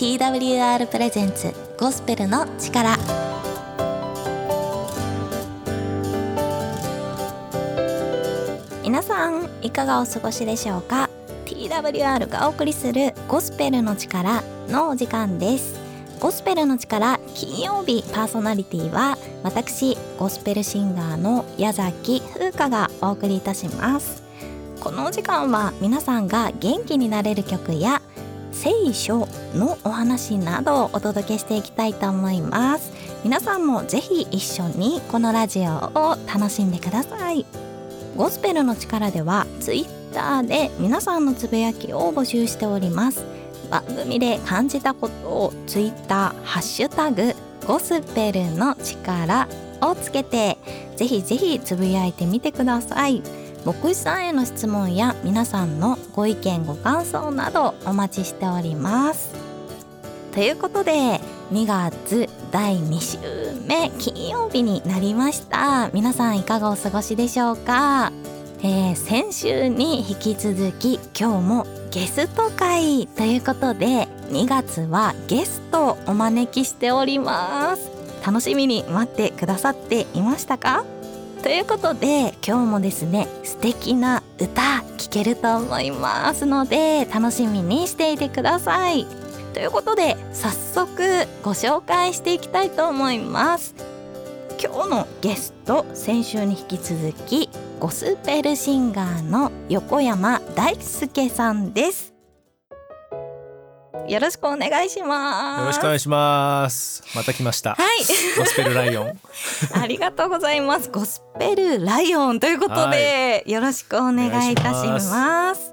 TWR プレゼンツゴスペルの力。皆さんいかがお過ごしでしょうか？TWR がお送りするゴスペルの力のお時間です。ゴスペルの力金曜日パーソナリティは私ゴスペルシンガーの矢崎風花がお送りいたします。このお時間は皆さんが元気になれる曲や聖書のお話などをお届けしていきたいと思います。皆さんもぜひ一緒にこのラジオを楽しんでください。ゴスペルの力ではツイッターで皆さんのつぶやきを募集しております。番組で感じたことをツイッターハッシュタグゴスペルの力をつけてぜひぜひつぶやいてみてください。牧師さんへの質問や皆さんのご意見ご感想などお待ちしております。ということで2月第2週目金曜日になりました。皆さんいかがお過ごしでしょうか、えー、先週に引き続き今日もゲスト会ということで2月はゲストをお招きしております。楽しみに待ってくださっていましたか？ということで今日もですね素敵な歌聴けると思いますので楽しみにしていてください。ということで早速ご紹介していきたいと思います。今日のゲスト先週に引き続きゴスペルシンガーの横山大輔さんです。よろしくお願いします。よろしくお願いします。また来ました。はい。ゴスペルライオン。ありがとうございます。ゴスペルライオンということで、よろしくお願いいたします。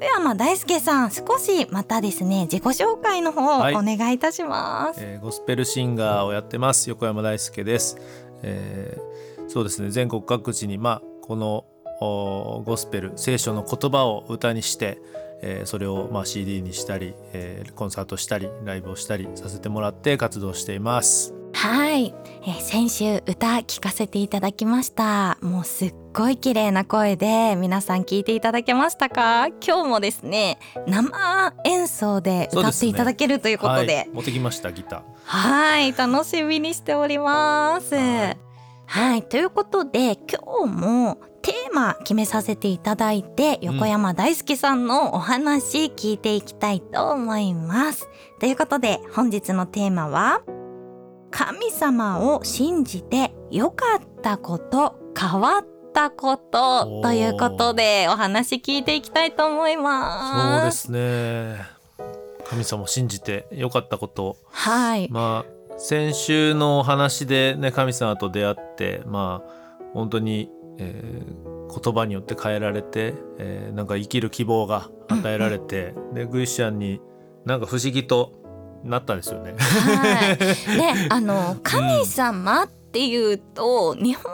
ではまあ大輔さん少しまたですね自己紹介の方はい。お願いいたします、えーゴスペルシンガーをやってます。横山大輔です、えーそうですね。全国各地にまあこのおゴスペル聖書の言葉を歌にして、えーそれをまあ CD にしたり、えーコンサートしたりライブをしたりさせてもらって活動しています。はい、えー先週歌聞かせていただきました。もうすっごい綺麗な声で皆さん聞いていただけましたか？今日もですね生演奏で歌っていただけるということで。はい、持ってきましたギター。はい、楽しみにしております。はい、ということで今日もマ決めさせていただいて横山大輔さんのお話聞いていきたいと思います。ということで本日のテーマは神様を信じて良かったこと変わったことということでお話聞いていきたいと思いそうます。ですね。神様を信じてよかったこと。はい、まあ先週のお話でね神様と出会ってまあ本当に、えー言葉によって変えられて、えーなんか生きる希望が与えられて、でクリスチャンになんか不思議となったんですよね。はい。ね、あの神様っていうと、日本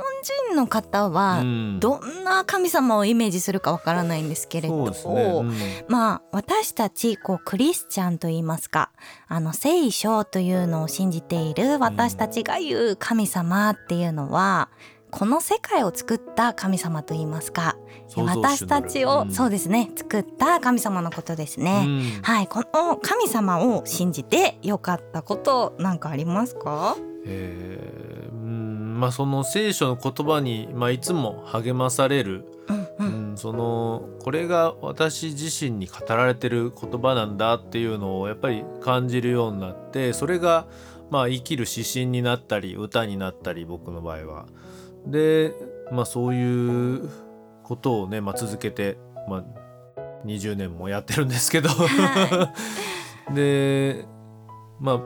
人の方うはんどんな神様をイメージするかわからないんですけれど、ね、うんまあ私たちこうクリスチャンと言いますか、あの聖書というのを信じている私たちが言う神様っていうのは。この世界を作った神様と言いますか。私たちを、うん。そうですね。作った神様のことですね、うん。はい、この神様を信じてよかったことなんかありますか？えーうん。まあその聖書の言葉に、まあ、いつも励まされる。うんう。うんん、そのこれが私自身に語られてる言葉なんだっていうのをやっぱり感じるようになってそれがまあ生きる指針になったり歌になったり僕の場合は。でまあそういうことをね、まあ、続けて、まあ、20年もやってるんですけど、は でまあ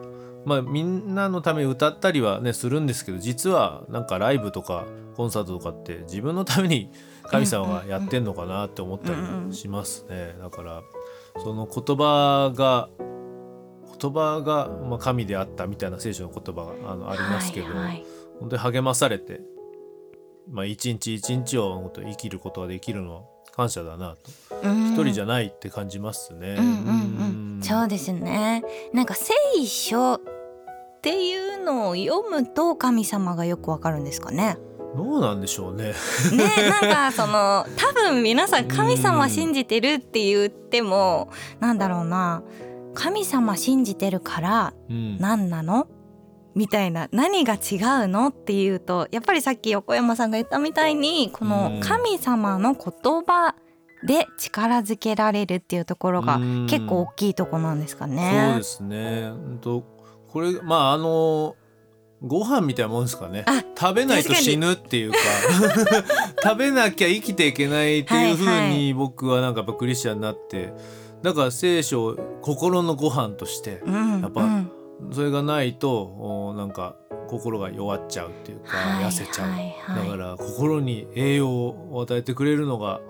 まあみんなのために歌ったりはねするんですけど実はなんかライブとかコンサートとかって自分のために神様がやってんのかなって思ったりしますね。だからその言葉が言葉が、まあ、神であったみたいな聖書の言葉があのありますけど、はいはい。本当に励まされて、まあ、一日一日を生きることができるのは感謝だなとうん一人じゃないって感じますね。うんうんうん、そうですね。なんか聖書っていうのを読むと神様がよくわかるんですかね？どうなんでしょうね。ね、なんかその 多分皆さん神様信じてるって言ってもなんだろうな神様信じてるからうん何なの？みたいな何が違うの？っていうとやっぱりさっき横山さんが言ったみたいにこの神様の言葉で力づけられるっていうところがうん。結構大きいとこなんですかそうねで。すね。うんとこれまああのご飯みたいなもんですかね。あ食べないと死ぬっていうか。食べなきゃ生きていけないっていう風はいはに僕はなんかやっぱクリスチャンになって。だから聖書を心のご飯としてうんやっぱうんそれがないとおなんか心が弱っちゃうっていうかはい痩せちゃう、はいはい。だから心に栄養を与えてくれるのが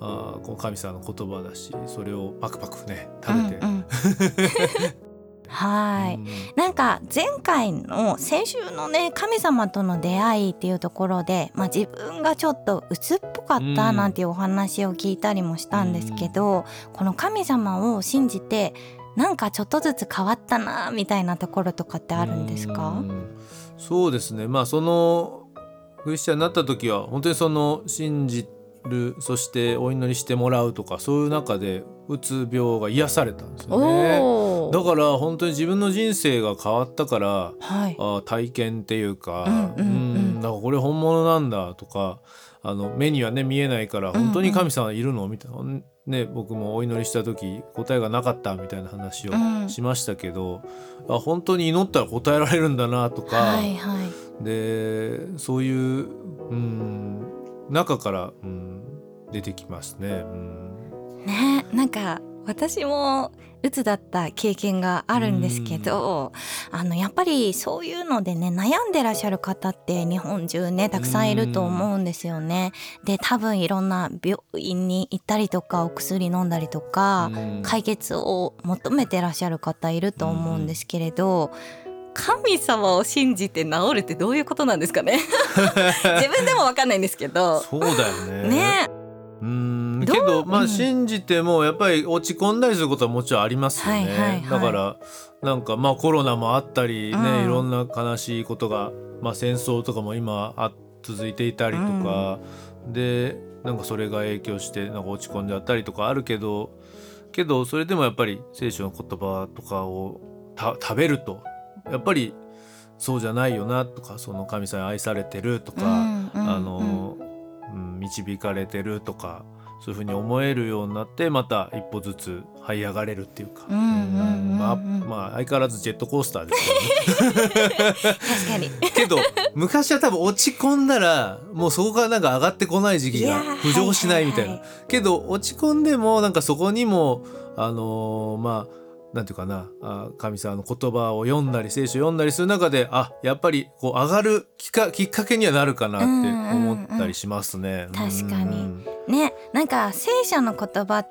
あーこの神様の言葉だしそれをパクパクね食べて、うんうん。はい、うんなんか前回の先週のね神様との出会いっていうところで、まあ、自分がちょっと鬱っぽかったうん。なんていうお話を聞いたりもしたんですけど、この神様を信じてなんかちょっとずつ変わったなみたいなところとかってあるんですか？うんそうですね。まあそのクリスチャンになった時は本当にその信じるそしてお祈りしてもらうとかそういう中でうつ病が癒されたんですよね。だから本当に自分の人生が変わったからはい。あ体験っていうか、うんうんからこれ本物なんだとかあの目にはね見えないから本当に神様いるの？みたいな、ね、僕もお祈りした時答えがなかったみたいな話をうん。しましたけど、あ本当に祈ったら答えられるんだなとか、はいはい。でそういう、うん、中から、うん、出てきますね。うん。ねなんか私も鬱だった経験があるんですけどあのやっぱりそういうのでね悩んでらっしゃる方って日本中ねたくさんいると思うんですよね。で多分いろんな病院に行ったりとかお薬飲んだりとかうん。解決を求めてらっしゃる方いると思うんですけれど。神様を信じて治るってどういうことなんですかね。自分でもわかんないんですけど。そうだよね。ねけどまあうん。信じてもやっぱり落ち込んだりすることはもちろんありますよね、はいはいはい。だからなんかまあコロナもあったりね、うん。いろんな悲しいことが、まあ、戦争とかも今あ続いていたりとか、でなんかそれが影響してなんか落ち込んじゃったりとかあるけどけどそれでもやっぱり聖書の言葉とかをた食べるとやっぱりそうじゃないよなとかその神様に愛されてるとか、うんうん。あの、うん、導かれてるとかそういうふうに思えるようになってまた一歩ずつ這い上がれるっていうか、まあ、まあ相変わらずジェットコースターですけどね。確かに。けど昔は多分落ち込んだらもうそこからなんか上がってこない時期が浮上しないみたいな、けど落ち込んでもなんかそこにもあのーまあなんていうかなあ神様の言葉を読んだり聖書を読んだりする中であやっぱりこう上がるきっかきっかけにはなるかなって思ったりしますね。うんうんうん。確かに。うんねなんか聖書の言葉っ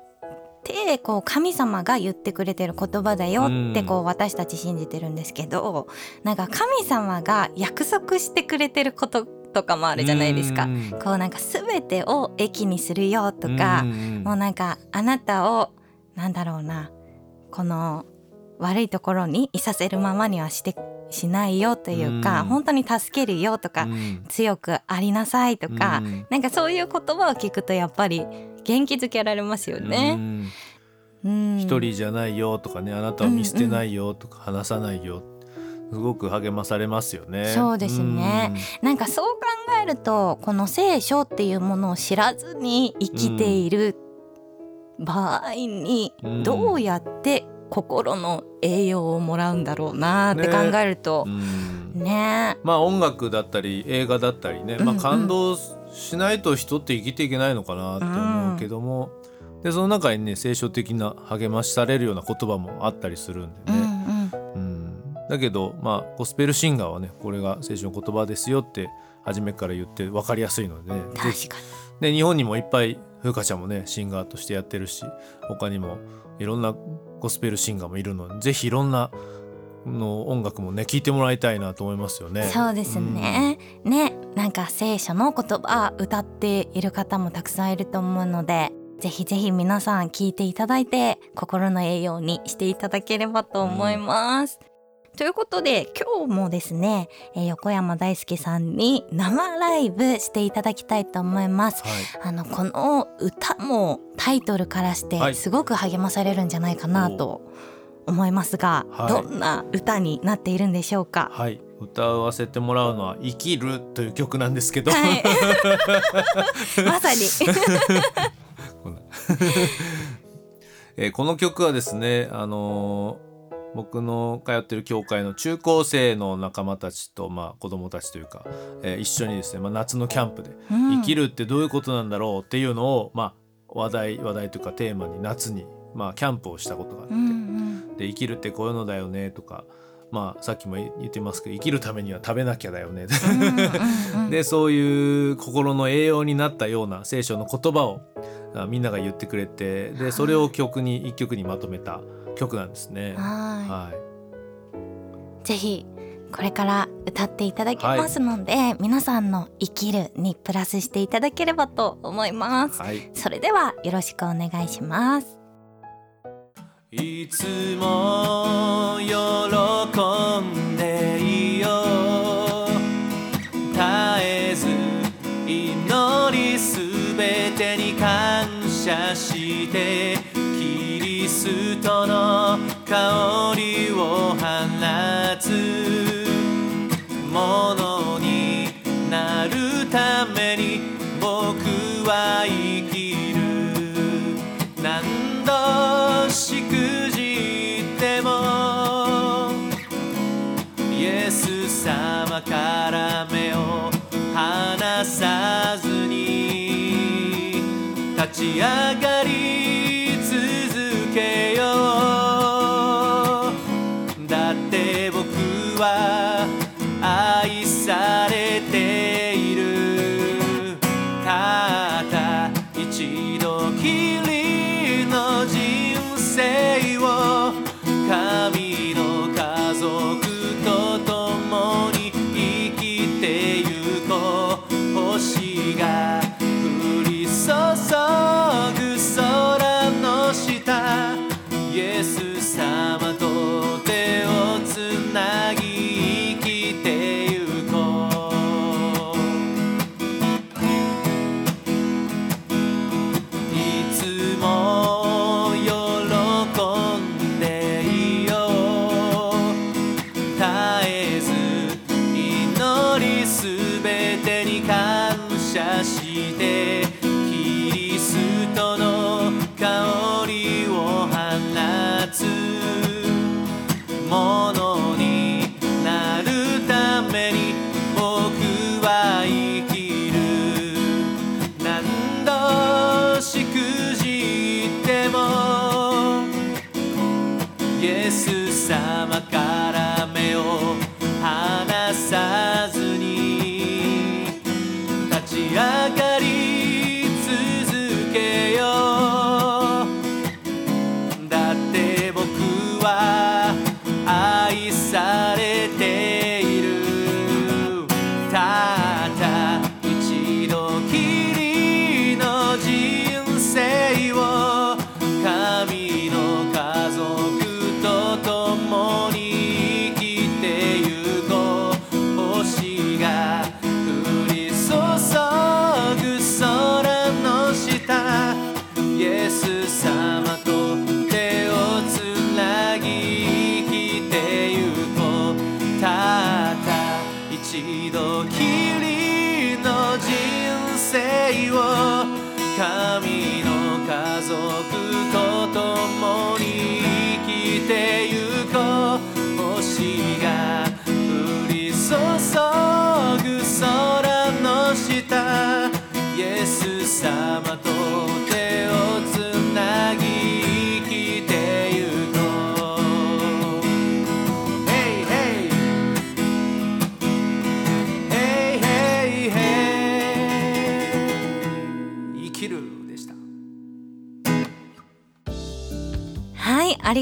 てこう神様が言ってくれてる言葉だよってこう私たち信じてるんですけどなんか神様が約束してくれてることとかもあるじゃないですか。う。ん。こうなんか全てを益にするよとかうんうん。もうなんかあなたをなんだろうなこの悪いところにいさせるままにはしてしないよというか、うん。本当に助けるよとか、うん。強くありなさいとか、うん。なんかそういう言葉を聞くとやっぱり元気づけられますようね。ん。うん。一人じゃないよとかねあなたを見捨てないよとか話さないよすごく励まされますよね。そうですね。なんかそう考えるとこの聖書っていうものを知らずに生きている場合にうん。どうやって心の栄養をもらうんだろうなって考えるとうん。うんね。まあ音楽だったり映画だったりね、まあ、うん。うん感動しないと人って生きていけないのかなって思うけども、でその中にね聖書的な励ましされるような言葉もあったりするんでうんうね、ん。うん。だけどまあゴスペルシンガーはねこれが聖書の言葉ですよって初めから言って分かりやすいのでね確かで日本にもいっぱい風花ちゃんもねシンガーとしてやってるし他にもいろんなゴスペルシンガーもいるのでぜひいろんなの音楽もね聴いてもらいたいなと思いますよね。にそうですね、ねなんか聖書の言葉歌っている方もたくさんいると思うのでぜひぜひ皆さん聞いていただいて心の栄養にしていただければと思います。ということで今日もですね、えー横山大輔さんに生ライブしていただきたいと思います。はい。あのこの歌もタイトルからしはい。てすごく励まされるんじゃないかなと思いますが、はい。どんな歌になっているんでしょうか？はい。歌わせてもらうのは「生きる」という曲なんですけど、はい、まさに。えーこの曲はですね、あのー僕の通ってる教会の中高生の仲間たちと、まあ、子供たちというか、えー一緒にですね、まあ、夏のキャンプでうん。生きるってどういうことなんだろうっていうのを、まあ、話題話題というかテーマに夏に、まあ、キャンプをしたことがあって、うんうん。で生きるってこういうのだよねとか、まあ、さっきも言ってますけど生きるためには食べなきゃだよね。でそういう心の栄養になったような聖書の言葉をあみんなが言ってくれてでそれを曲に一曲にまとめた曲なんですね。ははいい、ぜひこれから歌っていただきますので、皆さんの生きるにプラスしていただければと思います。はい、それではよろしくお願いします。いつも喜香りを放つものになるために僕は生きる。何度しくじってもイエス様から目を離さずに立ち上がり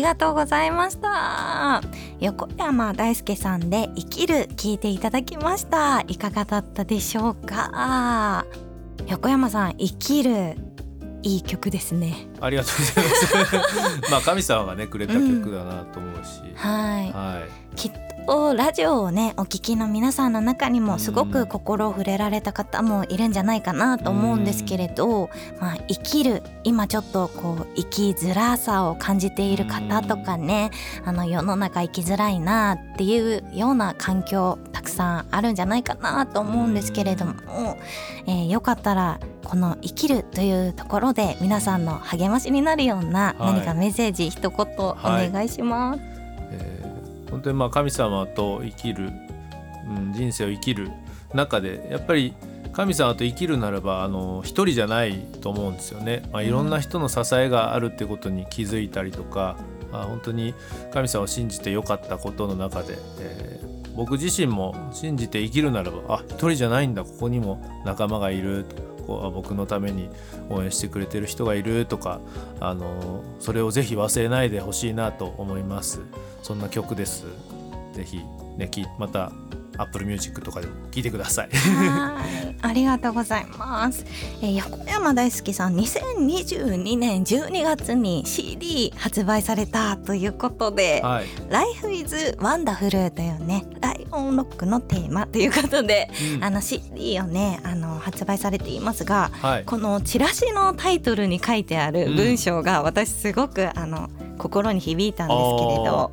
がとうございました。横山大輔さんで生きる聞いていただきました。いかがだったでしょうか？横山さん、生きるいい曲ですね。ありがとうございます まあ神様がねくれた曲だなと思うし、はい。はきっととラジオをねお聞きの皆さんの中にもすごく心を触れられた方もいるんじゃないかなと思うんですけれど、まあ、生きる今ちょっとこう生きづらさを感じている方とかねあの世の中生きづらいなっていうような環境たくさんあるんじゃないかなと思うんですけれども、えー、よかったらこの生きるというところで皆さんの励ましになるような何かメッセージ、はい、一言お願いします。はい、えー、本当にまあ神様と生きる、うん、人生を生きる中でやっぱり神様と生きるならばあの一人じゃないと思うんですよね、まあ、いろんな人の支えがあるってことに気づいたりとか、うん、あ本当に神様を信じてよかったことの中で、えー、僕自身も信じて生きるならばあ一人じゃないんだここにも仲間がいるこう僕のために応援してくれてる人がいるとかあのそれをぜひ忘れないでほしいなと思いますそんな曲ですぜひねまた Apple Music とかでも聞いてください。はいありがとうございます。えー、横山大輔さん、2022年12月に CD 発売されたということで、はい、Life is Wonderful というね、オンロックのテーマということで、うん、あの CD をね、あの発売されていますが、はい、このチラシのタイトルに書いてある文章が私すごくあの心に響いたんですけれど。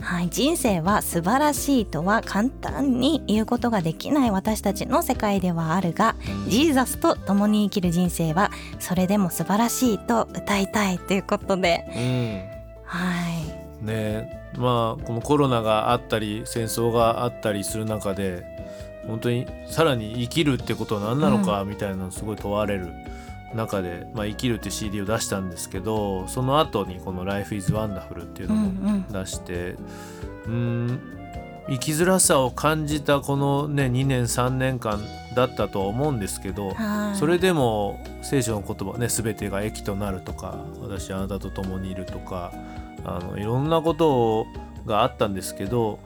はい、人生は素晴らしいとは簡単に言うことができない私たちの世界ではあるがジーザスと共に生きる人生はそれでも素晴らしいと歌いたいということで、うん、はいねまあこのコロナがあったり戦争があったりする中で本当にさらに生きるってことは何なのかみたいなのすごい問われる。中で、まあ、生きるって CD を出したんですけどその後にこの「Life is Wonderful」っていうのも出してうん生きづらさを感じたこのね2年3年間だったとは思うんですけどそれでも聖書の言葉ね全てが益となるとか私あなたと共にいるとかあのいろんなことがあったんですけど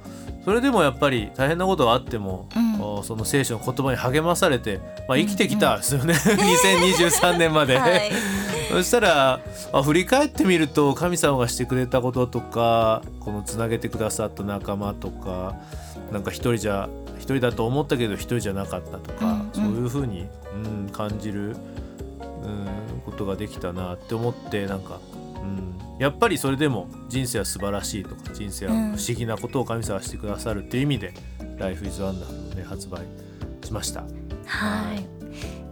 それでもやっぱり大変なことがあっても、うん、その聖書の言葉に励まされて、まあ、生きてきたんですよね、うん。うん、2023年まで。はい、そしたら、まあ、振り返ってみると神様がしてくれたこととかこのつなげてくださった仲間とかなんか一人じゃ一人だと思ったけど一人じゃなかったとか、うんうん、そういうふうに、うん、感じる、うん、ことができたなって思ってなんかうん、やっぱりそれでも人生は素晴らしいとか人生は不思議なことを神様してくださるっていう意味で「Life is Wonderful」で発売しました。はい。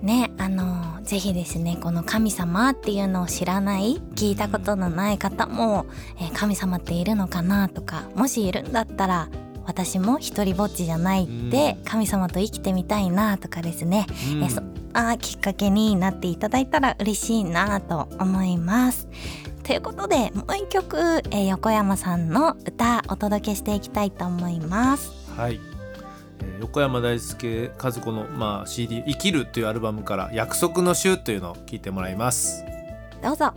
ねあのぜひですねこの神様っていうのを知らない聞いたことのない方も、えー、神様っているのかなとかもしいるんだったら私も一人ぼっちじゃないって神様と生きてみたいなとかですね、えそんなきっかけになっていただいたら嬉しいなと思います。ということでもう一曲、えー、横山さんの歌お届けしていきたいと思います。はい、えー、横山大輔和子の、まあ、CD「生きる」というアルバムから「約束の週」というのを聞いてもらいます。どうぞ。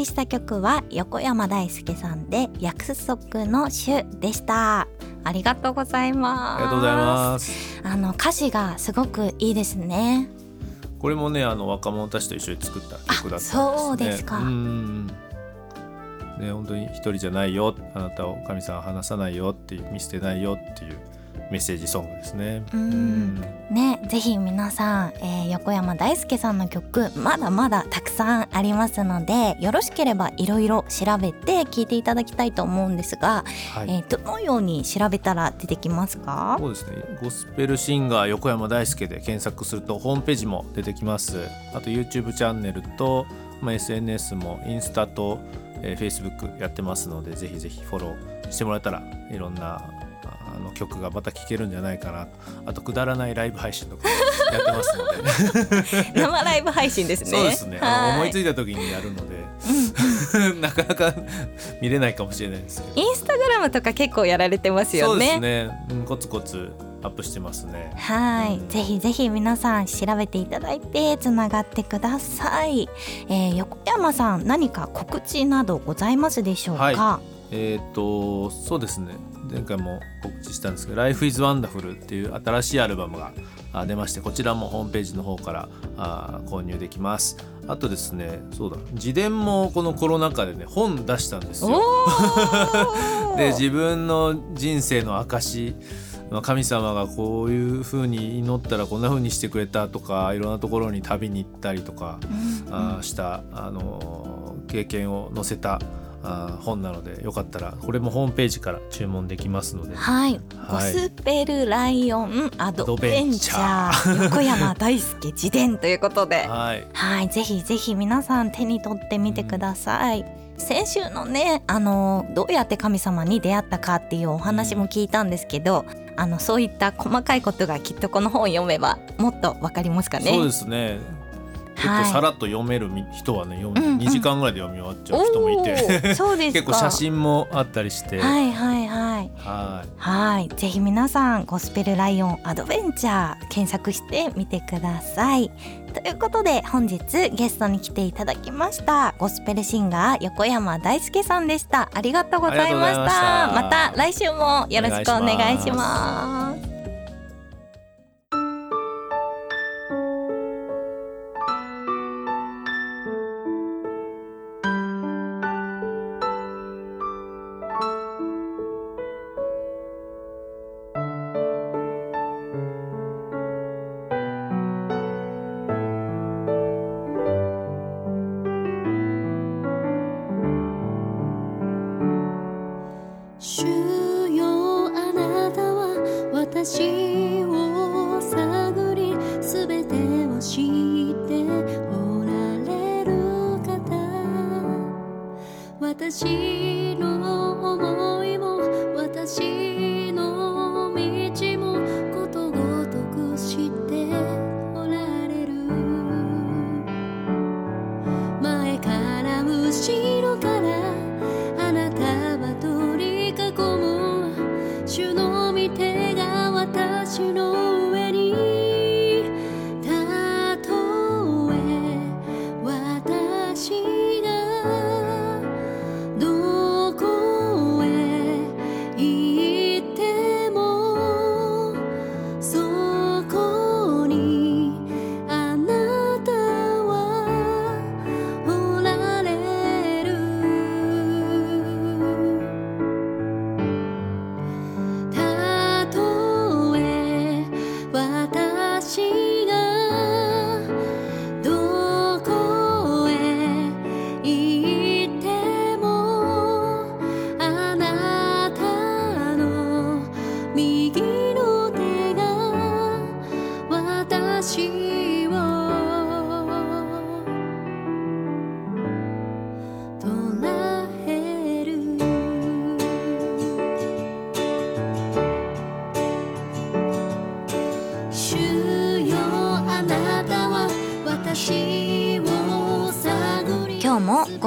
りした曲は横山大輔さんで約束の種でした。ありがとうございます。ありがとうございます。あの歌詞がすごくいいですね。これもねあの若者たちと一緒に作った曲だったんです、ね、そうですか。うんね本当に一人じゃないよ。あなたを神様は離さないよって見捨てないよっていうメッセージソングですね。うん。ねぜひ皆さん、えー、横山大輔さんの曲まだまだたくさんありますのでよろしければいろいろ調べて聞いていただきたいと思うんですが、はい、えー、どのように調べたら出てきますか？そうですね。ゴスペルシンガー横山大輔で検索するとホームページも出てきます。あと YouTube チャンネルと、まあ、SNS もインスタと、えー、Facebook やってますのでぜひぜひフォローしてもらえたらいろんなの曲がまた聴けるんじゃないかな。あとくだらないライブ配信とか やってますので。生ライブ配信ですね。そうですね。思いついた時にやるので、うん、なかなか 見れないかもしれないですけど。インスタグラムとか結構やられてますよね。そうですね、うん、コツコツアップしてますね。はい、うん、ぜひぜひ皆さん調べていただいてつながってください、えー、横山さん何か告知などございますでしょうか、はい、えっ、ー、とそうですね前回も告知したんですけど「Life is Wonderful」っていう新しいアルバムが出ましてこちらもホームページの方から購入できます。あとですねそうだ自伝もこのコロナ禍でね本出したんですよ。で自分の人生の証神様がこういうふうに祈ったらこんなふうにしてくれたとかいろんなところに旅に行ったりとか、うんうん、したあの経験を載せたあ本なのでよかったらこれもホームページから注文できますので。はい、ゴスペルライオンアドベンチャー。横山大輔自伝ということではい、はい。ぜひぜひ皆さん手に取ってみてください、うん、先週のねあのどうやって神様に出会ったかっていうお話も聞いたんですけど、うん、あのそういった細かいことがきっとこの本を読めばもっとわかりますかね。そうですね結構さらっと読める人はね、はい、2時間ぐらいで読み終わっちゃう人もいて、そうです結構写真もあったりして。はい。はい。はいはいはいぜひ皆さんゴスペルライオンアドベンチャー検索してみてください。ということで本日ゲストに来ていただきましたゴスペルシンガー横山大輔さんでした。ありがとうございました。また。来週もよろしくお願いします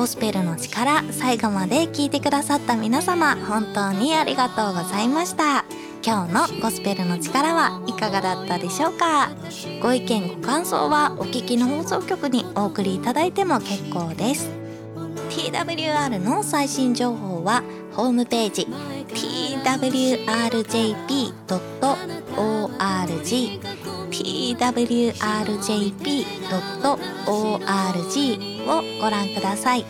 ゴスペルの力最後まで聞いてくださった皆様本当にありがとうございました。今日のゴスペルの力はいかがだったでしょうか？ご意見ご感想はお聞きの放送局にお送りいただいても結構です。TWR の最新情報はホームページ twrjp.org twrjp.org をご覧ください。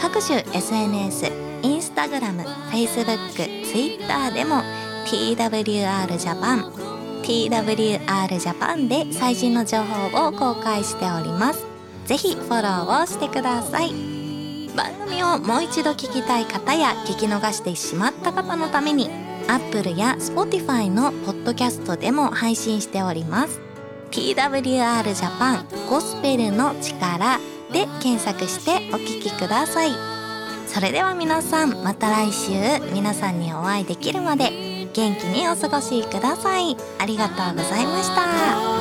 各種 SNS インスタグラム、Facebook、Twitter でも TWR ジャパン TWR ジャパンで最新の情報を公開しております。ぜひフォローをしてください。番組をもう一度聞きたい方や聞き逃してしまった方のために Apple や Spotify のポッドキャストでも配信しております。TWR ジャパンゴスペルの力で検索してお聴きください。それでは皆さんまた来週。皆さんにお会いできるまで元気にお過ごしください。ありがとうございました。